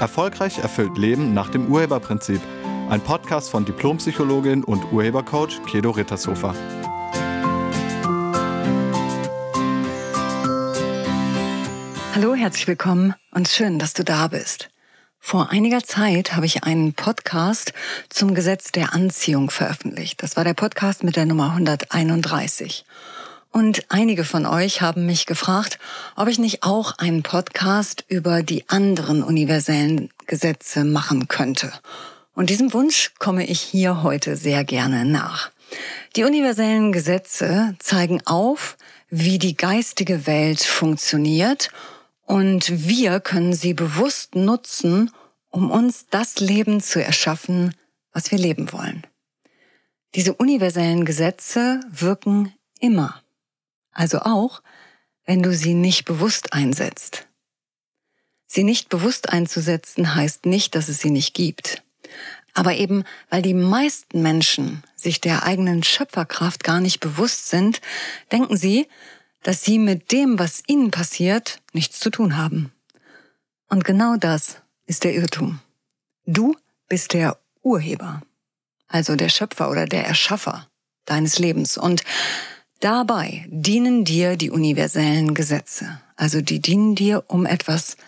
Erfolgreich erfüllt Leben nach dem Urheberprinzip. Ein Podcast von Diplompsychologin und Urhebercoach Kedo Rittershofer. Hallo, herzlich willkommen und schön, dass du da bist. Vor einiger Zeit habe ich einen Podcast zum Gesetz der Anziehung veröffentlicht. Das war der Podcast mit der Nummer 131. Und einige von euch haben mich gefragt, ob ich nicht auch einen Podcast über die anderen universellen Gesetze machen könnte. Und diesem Wunsch komme ich hier heute sehr gerne nach. Die universellen Gesetze zeigen auf, wie die geistige Welt funktioniert und wir können sie bewusst nutzen, um uns das Leben zu erschaffen, was wir leben wollen. Diese universellen Gesetze wirken immer. Also auch, wenn du sie nicht bewusst einsetzt. Sie nicht bewusst einzusetzen heißt nicht, dass es sie nicht gibt. Aber eben, weil die meisten Menschen sich der eigenen Schöpferkraft gar nicht bewusst sind, denken sie, dass sie mit dem, was ihnen passiert, nichts zu tun haben. Und genau das ist der Irrtum. Du bist der Urheber, also der Schöpfer oder der Erschaffer deines Lebens. Und Dabei dienen dir die universellen Gesetze. Also die dienen dir, um etwas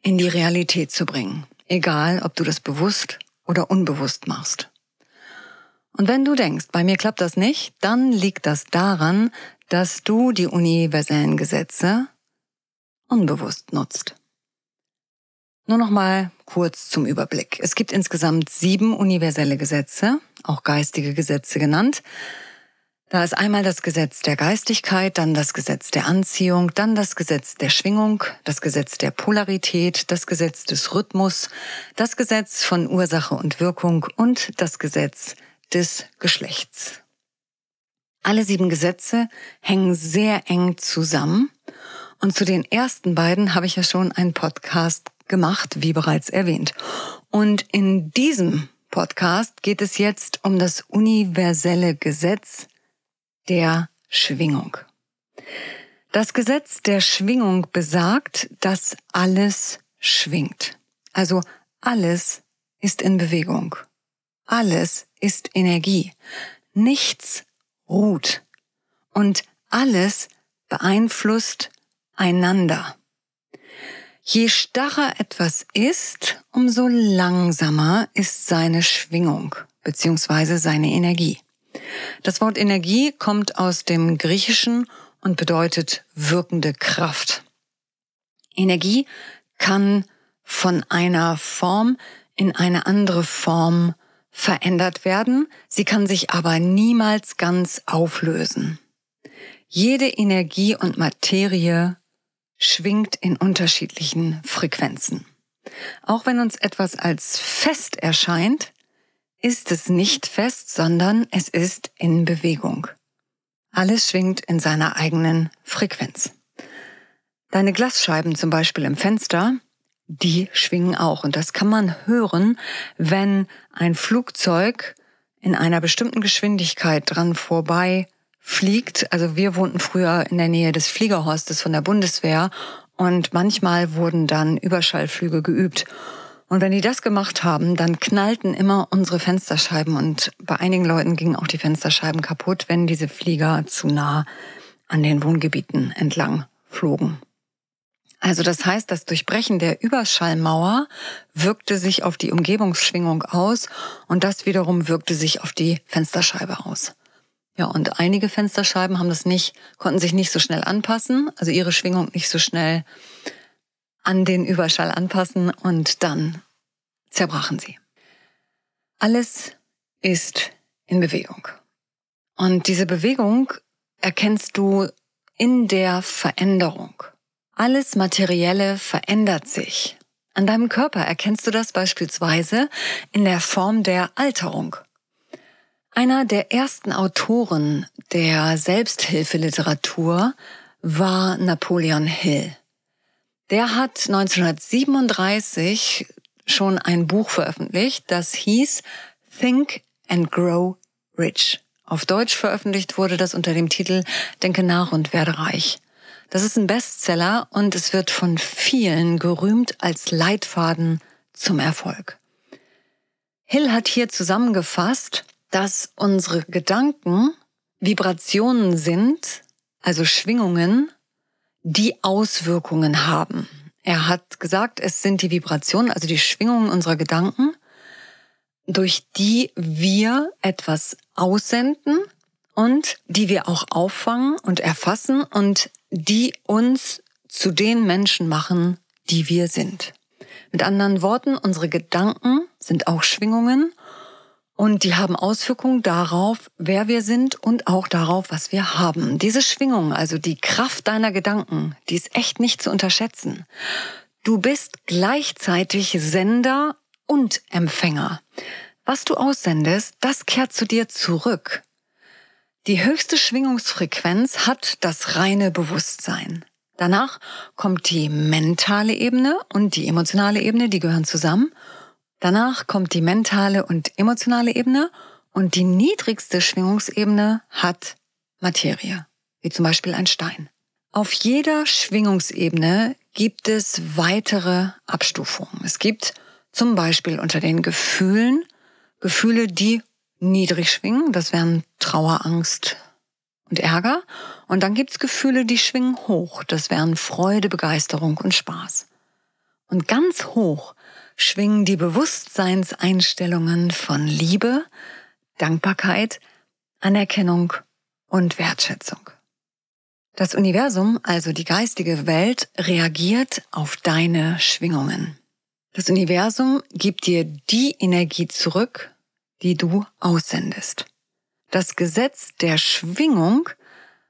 in die Realität zu bringen. Egal, ob du das bewusst oder unbewusst machst. Und wenn du denkst, bei mir klappt das nicht, dann liegt das daran, dass du die universellen Gesetze unbewusst nutzt. Nur noch mal kurz zum Überblick. Es gibt insgesamt sieben universelle Gesetze, auch geistige Gesetze genannt. Da ist einmal das Gesetz der Geistigkeit, dann das Gesetz der Anziehung, dann das Gesetz der Schwingung, das Gesetz der Polarität, das Gesetz des Rhythmus, das Gesetz von Ursache und Wirkung und das Gesetz des Geschlechts. Alle sieben Gesetze hängen sehr eng zusammen und zu den ersten beiden habe ich ja schon einen Podcast gemacht, wie bereits erwähnt. Und in diesem Podcast geht es jetzt um das universelle Gesetz der Schwingung. Das Gesetz der Schwingung besagt, dass alles schwingt. Also alles ist in Bewegung. Alles ist Energie. Nichts ruht. Und alles beeinflusst einander. Je starrer etwas ist, umso langsamer ist seine Schwingung bzw. seine Energie. Das Wort Energie kommt aus dem Griechischen und bedeutet wirkende Kraft. Energie kann von einer Form in eine andere Form verändert werden, sie kann sich aber niemals ganz auflösen. Jede Energie und Materie schwingt in unterschiedlichen Frequenzen. Auch wenn uns etwas als fest erscheint, ist es nicht fest, sondern es ist in Bewegung. Alles schwingt in seiner eigenen Frequenz. Deine Glasscheiben zum Beispiel im Fenster, die schwingen auch. Und das kann man hören, wenn ein Flugzeug in einer bestimmten Geschwindigkeit dran vorbei fliegt. Also wir wohnten früher in der Nähe des Fliegerhorstes von der Bundeswehr und manchmal wurden dann Überschallflüge geübt. Und wenn die das gemacht haben, dann knallten immer unsere Fensterscheiben und bei einigen Leuten gingen auch die Fensterscheiben kaputt, wenn diese Flieger zu nah an den Wohngebieten entlang flogen. Also das heißt, das Durchbrechen der Überschallmauer wirkte sich auf die Umgebungsschwingung aus und das wiederum wirkte sich auf die Fensterscheibe aus. Ja, und einige Fensterscheiben haben das nicht, konnten sich nicht so schnell anpassen, also ihre Schwingung nicht so schnell an den Überschall anpassen und dann zerbrachen sie. Alles ist in Bewegung. Und diese Bewegung erkennst du in der Veränderung. Alles Materielle verändert sich. An deinem Körper erkennst du das beispielsweise in der Form der Alterung. Einer der ersten Autoren der Selbsthilfeliteratur war Napoleon Hill. Der hat 1937 schon ein Buch veröffentlicht, das hieß Think and Grow Rich. Auf Deutsch veröffentlicht wurde das unter dem Titel Denke nach und werde reich. Das ist ein Bestseller und es wird von vielen gerühmt als Leitfaden zum Erfolg. Hill hat hier zusammengefasst, dass unsere Gedanken Vibrationen sind, also Schwingungen, die Auswirkungen haben. Er hat gesagt, es sind die Vibrationen, also die Schwingungen unserer Gedanken, durch die wir etwas aussenden und die wir auch auffangen und erfassen und die uns zu den Menschen machen, die wir sind. Mit anderen Worten, unsere Gedanken sind auch Schwingungen und die haben Auswirkungen darauf, wer wir sind und auch darauf, was wir haben. Diese Schwingung, also die Kraft deiner Gedanken, die ist echt nicht zu unterschätzen. Du bist gleichzeitig Sender und Empfänger. Was du aussendest, das kehrt zu dir zurück. Die höchste Schwingungsfrequenz hat das reine Bewusstsein. Danach kommt die mentale Ebene und die emotionale Ebene, die gehören zusammen. Danach kommt die mentale und emotionale Ebene und die niedrigste Schwingungsebene hat Materie, wie zum Beispiel ein Stein. Auf jeder Schwingungsebene gibt es weitere Abstufungen. Es gibt zum Beispiel unter den Gefühlen Gefühle, die niedrig schwingen. Das wären Trauer, Angst und Ärger. Und dann gibt's Gefühle, die schwingen hoch. Das wären Freude, Begeisterung und Spaß. Und ganz hoch schwingen die Bewusstseinseinstellungen von Liebe, Dankbarkeit, Anerkennung und Wertschätzung. Das Universum, also die geistige Welt, reagiert auf deine Schwingungen. Das Universum gibt dir die Energie zurück, die du aussendest. Das Gesetz der Schwingung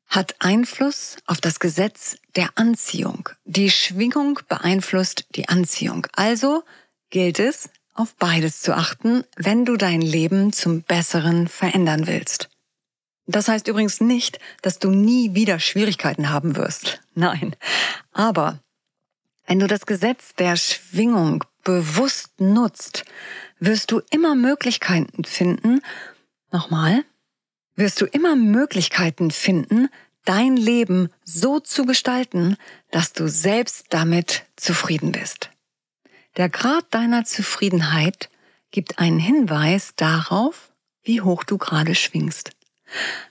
hat Einfluss auf das Gesetz der Anziehung. Die Schwingung beeinflusst die Anziehung. Also gilt es, auf beides zu achten, wenn du dein Leben zum Besseren verändern willst. Das heißt übrigens nicht, dass du nie wieder Schwierigkeiten haben wirst. Nein. Aber wenn du das Gesetz der Schwingung bewusst nutzt, wirst du immer Möglichkeiten finden, nochmal, wirst du immer Möglichkeiten finden, dein Leben so zu gestalten, dass du selbst damit zufrieden bist. Der Grad deiner Zufriedenheit gibt einen Hinweis darauf, wie hoch du gerade schwingst.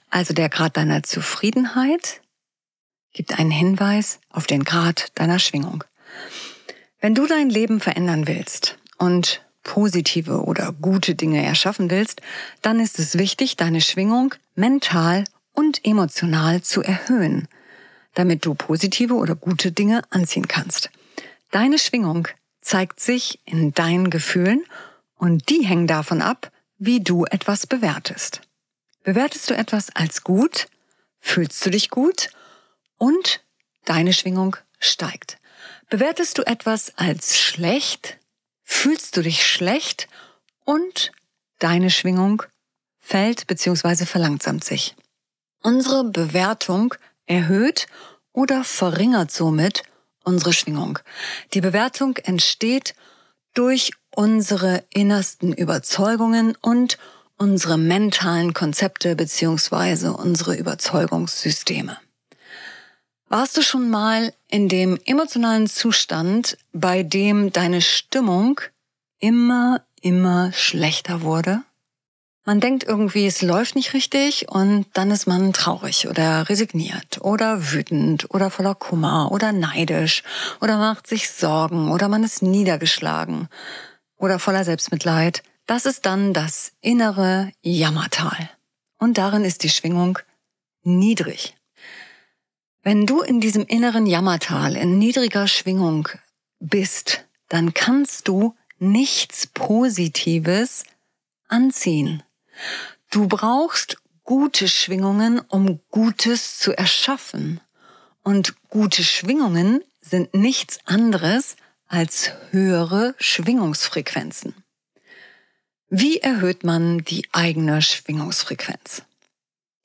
Also der Grad deiner Zufriedenheit gibt einen Hinweis auf den Grad deiner Schwingung. Wenn du dein Leben verändern willst und positive oder gute Dinge erschaffen willst, dann ist es wichtig, deine Schwingung mental und emotional zu erhöhen, damit du positive oder gute Dinge anziehen kannst. Deine Schwingung zeigt sich in deinen Gefühlen und die hängen davon ab, wie du etwas bewertest. Bewertest du etwas als gut, fühlst du dich gut und deine Schwingung steigt. Bewertest du etwas als schlecht, fühlst du dich schlecht und deine Schwingung fällt bzw. verlangsamt sich. Unsere Bewertung erhöht oder verringert somit unsere Schwingung. Die Bewertung entsteht durch unsere innersten Überzeugungen und unsere mentalen Konzepte beziehungsweise unsere Überzeugungssysteme. Warst du schon mal in dem emotionalen Zustand, bei dem deine Stimmung immer, immer schlechter wurde? Man denkt irgendwie, es läuft nicht richtig und dann ist man traurig oder resigniert oder wütend oder voller Kummer oder neidisch oder macht sich Sorgen oder man ist niedergeschlagen oder voller Selbstmitleid. Das ist dann das innere Jammertal. Und darin ist die Schwingung niedrig. Wenn du in diesem inneren Jammertal in niedriger Schwingung bist, dann kannst du nichts Positives anziehen. Du brauchst gute Schwingungen, um Gutes zu erschaffen. Und gute Schwingungen sind nichts anderes als höhere Schwingungsfrequenzen. Wie erhöht man die eigene Schwingungsfrequenz?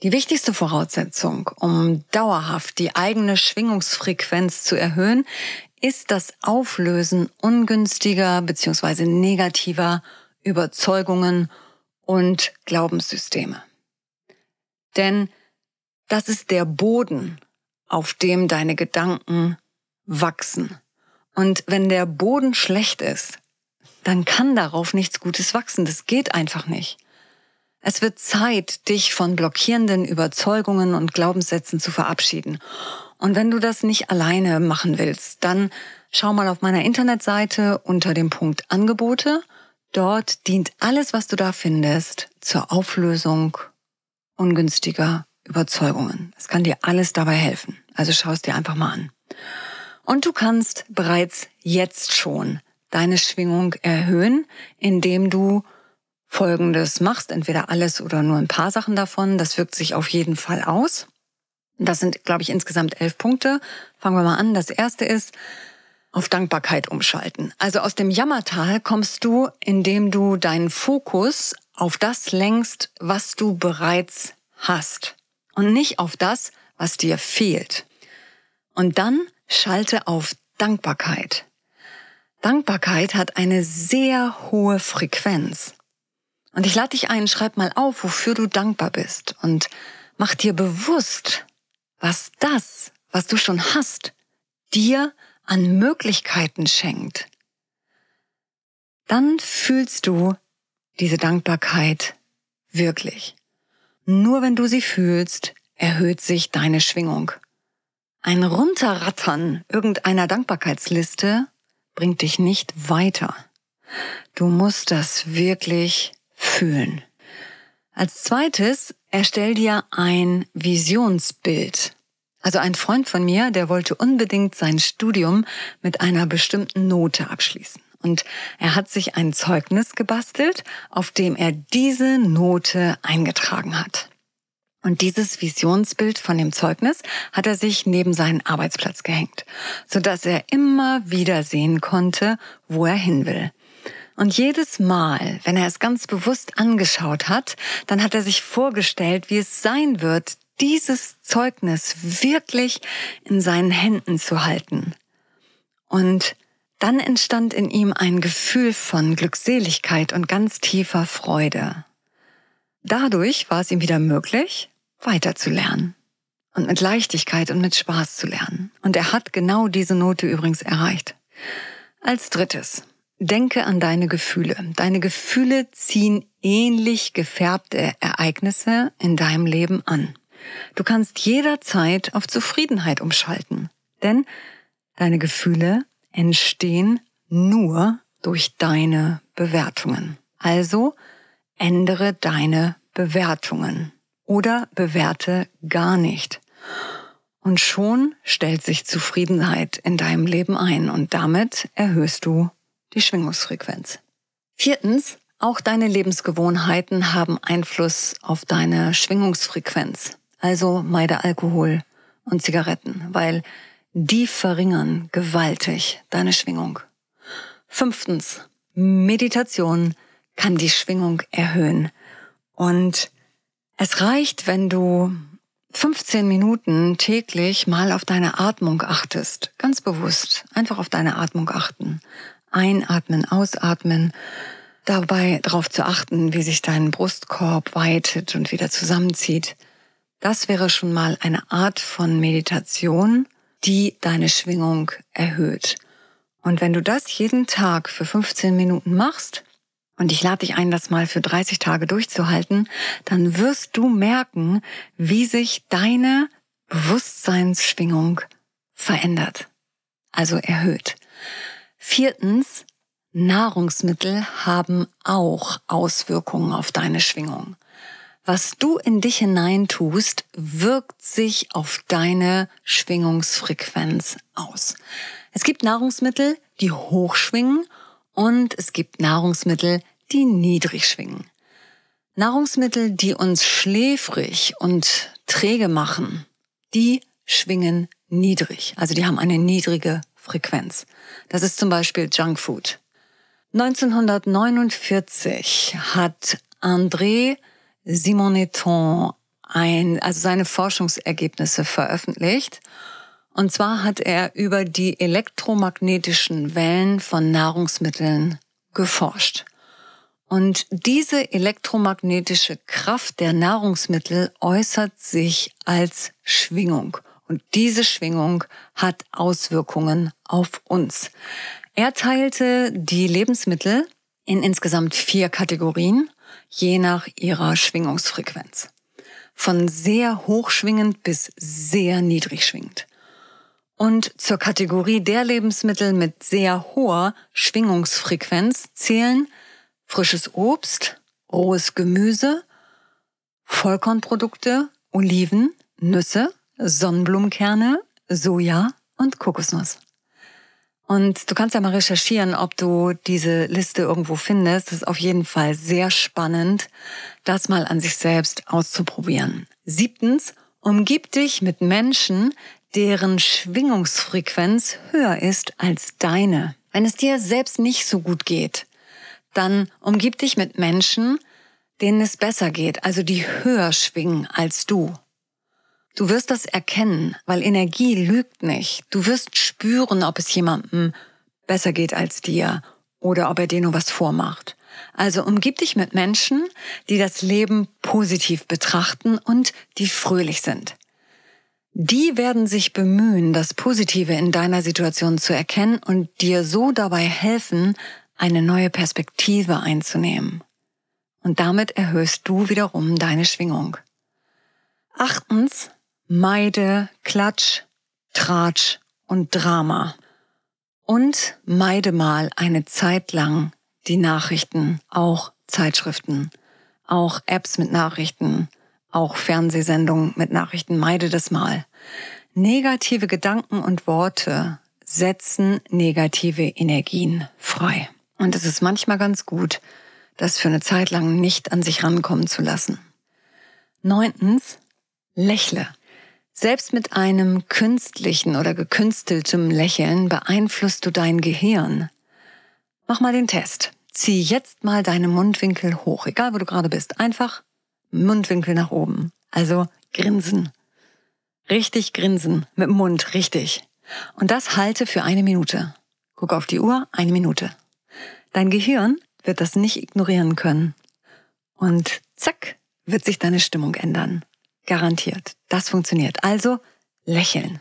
Die wichtigste Voraussetzung, um dauerhaft die eigene Schwingungsfrequenz zu erhöhen, ist das Auflösen ungünstiger bzw. negativer Überzeugungen und Glaubenssysteme. Denn das ist der Boden, auf dem deine Gedanken wachsen. Und wenn der Boden schlecht ist, dann kann darauf nichts Gutes wachsen. Das geht einfach nicht. Es wird Zeit, dich von blockierenden Überzeugungen und Glaubenssätzen zu verabschieden. Und wenn du das nicht alleine machen willst, dann schau mal auf meiner Internetseite unter dem Punkt Angebote. Dort dient alles, was du da findest, zur Auflösung ungünstiger Überzeugungen. Es kann dir alles dabei helfen. Also schau es dir einfach mal an. Und du kannst bereits jetzt schon deine Schwingung erhöhen, indem du Folgendes machst, entweder alles oder nur ein paar Sachen davon. Das wirkt sich auf jeden Fall aus. Das sind, glaube ich, insgesamt elf Punkte. Fangen wir mal an. Das erste ist, auf Dankbarkeit umschalten. Also aus dem Jammertal kommst du, indem du deinen Fokus auf das lenkst, was du bereits hast und nicht auf das, was dir fehlt. Und dann schalte auf Dankbarkeit. Dankbarkeit hat eine sehr hohe Frequenz. Und ich lade dich ein, schreib mal auf, wofür du dankbar bist und mach dir bewusst, was das, was du schon hast, dir an Möglichkeiten schenkt. Dann fühlst du diese Dankbarkeit wirklich. Nur wenn du sie fühlst, erhöht sich deine Schwingung. Ein Runterrattern irgendeiner Dankbarkeitsliste bringt dich nicht weiter. Du musst das wirklich fühlen. Als zweites erstell dir ein Visionsbild. Also ein Freund von mir, der wollte unbedingt sein Studium mit einer bestimmten Note abschließen. Und er hat sich ein Zeugnis gebastelt, auf dem er diese Note eingetragen hat. Und dieses Visionsbild von dem Zeugnis hat er sich neben seinen Arbeitsplatz gehängt, sodass er immer wieder sehen konnte, wo er hin will. Und jedes Mal, wenn er es ganz bewusst angeschaut hat, dann hat er sich vorgestellt, wie es sein wird, dieses Zeugnis wirklich in seinen Händen zu halten. Und dann entstand in ihm ein Gefühl von Glückseligkeit und ganz tiefer Freude. Dadurch war es ihm wieder möglich, weiterzulernen und mit Leichtigkeit und mit Spaß zu lernen. Und er hat genau diese Note übrigens erreicht. Als drittes, Denke an deine Gefühle. Deine Gefühle ziehen ähnlich gefärbte Ereignisse in deinem Leben an. Du kannst jederzeit auf Zufriedenheit umschalten, denn deine Gefühle entstehen nur durch deine Bewertungen. Also ändere deine Bewertungen oder bewerte gar nicht. Und schon stellt sich Zufriedenheit in deinem Leben ein und damit erhöhst du die Schwingungsfrequenz. Viertens, auch deine Lebensgewohnheiten haben Einfluss auf deine Schwingungsfrequenz. Also meide Alkohol und Zigaretten, weil die verringern gewaltig deine Schwingung. Fünftens, Meditation kann die Schwingung erhöhen. Und es reicht, wenn du 15 Minuten täglich mal auf deine Atmung achtest. Ganz bewusst. Einfach auf deine Atmung achten. Einatmen, ausatmen, dabei darauf zu achten, wie sich dein Brustkorb weitet und wieder zusammenzieht. Das wäre schon mal eine Art von Meditation, die deine Schwingung erhöht. Und wenn du das jeden Tag für 15 Minuten machst, und ich lade dich ein, das mal für 30 Tage durchzuhalten, dann wirst du merken, wie sich deine Bewusstseinsschwingung verändert, also erhöht. Viertens, Nahrungsmittel haben auch Auswirkungen auf deine Schwingung. Was du in dich hineintust, wirkt sich auf deine Schwingungsfrequenz aus. Es gibt Nahrungsmittel, die hoch schwingen und es gibt Nahrungsmittel, die niedrig schwingen. Nahrungsmittel, die uns schläfrig und träge machen, die schwingen niedrig. Also die haben eine niedrige Frequenz. Das ist zum Beispiel Junkfood. 1949 hat André Simoneton ein, also seine Forschungsergebnisse veröffentlicht. Und zwar hat er über die elektromagnetischen Wellen von Nahrungsmitteln geforscht. Und diese elektromagnetische Kraft der Nahrungsmittel äußert sich als Schwingung. Und diese Schwingung hat Auswirkungen auf uns. Er teilte die Lebensmittel in insgesamt vier Kategorien, je nach ihrer Schwingungsfrequenz. Von sehr hochschwingend bis sehr niedrig schwingend. Und zur Kategorie der Lebensmittel mit sehr hoher Schwingungsfrequenz zählen frisches Obst, rohes Gemüse, Vollkornprodukte, Oliven, Nüsse, Sonnenblumenkerne, Soja und Kokosnuss. Und du kannst ja mal recherchieren, ob du diese Liste irgendwo findest. Das ist auf jeden Fall sehr spannend, das mal an sich selbst auszuprobieren. Siebtens, umgib dich mit Menschen, deren Schwingungsfrequenz höher ist als deine. Wenn es dir selbst nicht so gut geht, dann umgib dich mit Menschen, denen es besser geht, also die höher schwingen als du. Du wirst das erkennen, weil Energie lügt nicht. Du wirst spüren, ob es jemandem besser geht als dir oder ob er dir nur was vormacht. Also umgib dich mit Menschen, die das Leben positiv betrachten und die fröhlich sind. Die werden sich bemühen, das Positive in deiner Situation zu erkennen und dir so dabei helfen, eine neue Perspektive einzunehmen. Und damit erhöhst du wiederum deine Schwingung. Achtens, Meide Klatsch, Tratsch und Drama. Und meide mal eine Zeit lang die Nachrichten, auch Zeitschriften, auch Apps mit Nachrichten, auch Fernsehsendungen mit Nachrichten. Meide das mal. Negative Gedanken und Worte setzen negative Energien frei. Und es ist manchmal ganz gut, das für eine Zeit lang nicht an sich rankommen zu lassen. Neuntens, lächle. Selbst mit einem künstlichen oder gekünsteltem Lächeln beeinflusst du dein Gehirn. Mach mal den Test. Zieh jetzt mal deine Mundwinkel hoch, egal wo du gerade bist. Einfach Mundwinkel nach oben. Also grinsen. Richtig grinsen. Mit dem Mund, richtig. Und das halte für eine Minute. Guck auf die Uhr, eine Minute. Dein Gehirn wird das nicht ignorieren können. Und zack, wird sich deine Stimmung ändern. Garantiert. Das funktioniert. Also lächeln.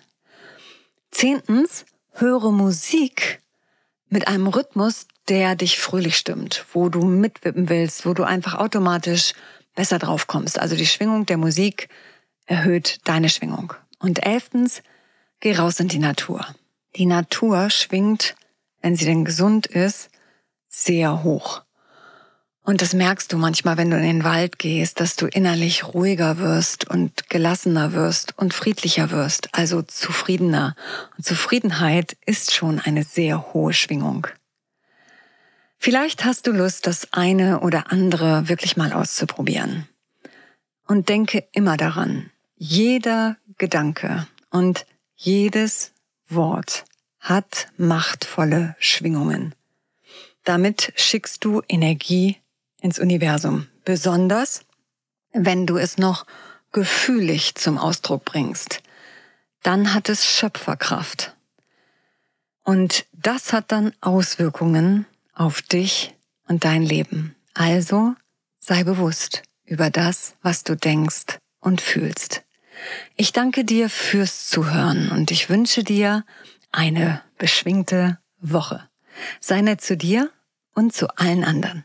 Zehntens, höre Musik mit einem Rhythmus, der dich fröhlich stimmt, wo du mitwippen willst, wo du einfach automatisch besser drauf kommst. Also die Schwingung der Musik erhöht deine Schwingung. Und elftens, geh raus in die Natur. Die Natur schwingt, wenn sie denn gesund ist, sehr hoch. Und das merkst du manchmal, wenn du in den Wald gehst, dass du innerlich ruhiger wirst und gelassener wirst und friedlicher wirst, also zufriedener. Und Zufriedenheit ist schon eine sehr hohe Schwingung. Vielleicht hast du Lust, das eine oder andere wirklich mal auszuprobieren. Und denke immer daran, jeder Gedanke und jedes Wort hat machtvolle Schwingungen. Damit schickst du Energie ins Universum. Besonders, wenn du es noch gefühlig zum Ausdruck bringst. Dann hat es Schöpferkraft. Und das hat dann Auswirkungen auf dich und dein Leben. Also sei bewusst über das, was du denkst und fühlst. Ich danke dir fürs Zuhören und ich wünsche dir eine beschwingte Woche. Sei nett zu dir und zu allen anderen.